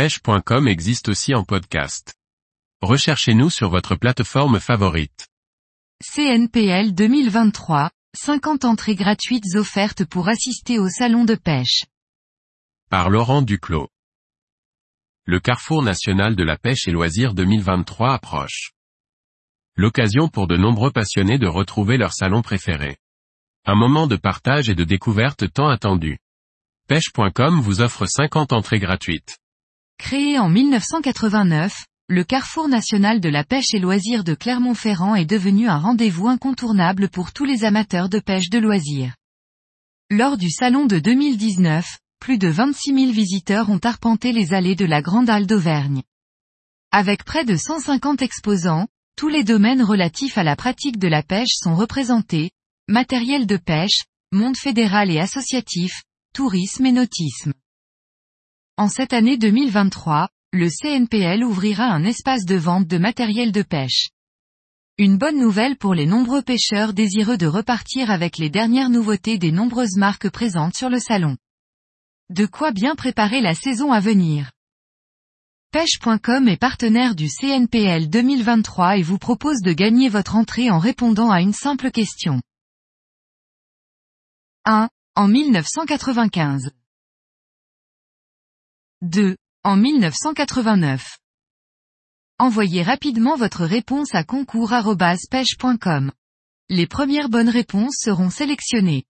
pêche.com existe aussi en podcast. Recherchez-nous sur votre plateforme favorite. CNPL 2023, 50 entrées gratuites offertes pour assister au salon de pêche. Par Laurent Duclos. Le Carrefour national de la pêche et loisirs 2023 approche. L'occasion pour de nombreux passionnés de retrouver leur salon préféré. Un moment de partage et de découverte tant attendu. Pêche.com vous offre 50 entrées gratuites. Créé en 1989, le Carrefour national de la pêche et loisirs de Clermont-Ferrand est devenu un rendez-vous incontournable pour tous les amateurs de pêche de loisirs. Lors du salon de 2019, plus de 26 000 visiteurs ont arpenté les allées de la Grande Halle d'Auvergne. Avec près de 150 exposants, tous les domaines relatifs à la pratique de la pêche sont représentés, matériel de pêche, monde fédéral et associatif, tourisme et nautisme. En cette année 2023, le CNPL ouvrira un espace de vente de matériel de pêche. Une bonne nouvelle pour les nombreux pêcheurs désireux de repartir avec les dernières nouveautés des nombreuses marques présentes sur le salon. De quoi bien préparer la saison à venir. Pêche.com est partenaire du CNPL 2023 et vous propose de gagner votre entrée en répondant à une simple question. 1. En 1995. 2. En 1989. Envoyez rapidement votre réponse à concours.pêche.com. Les premières bonnes réponses seront sélectionnées.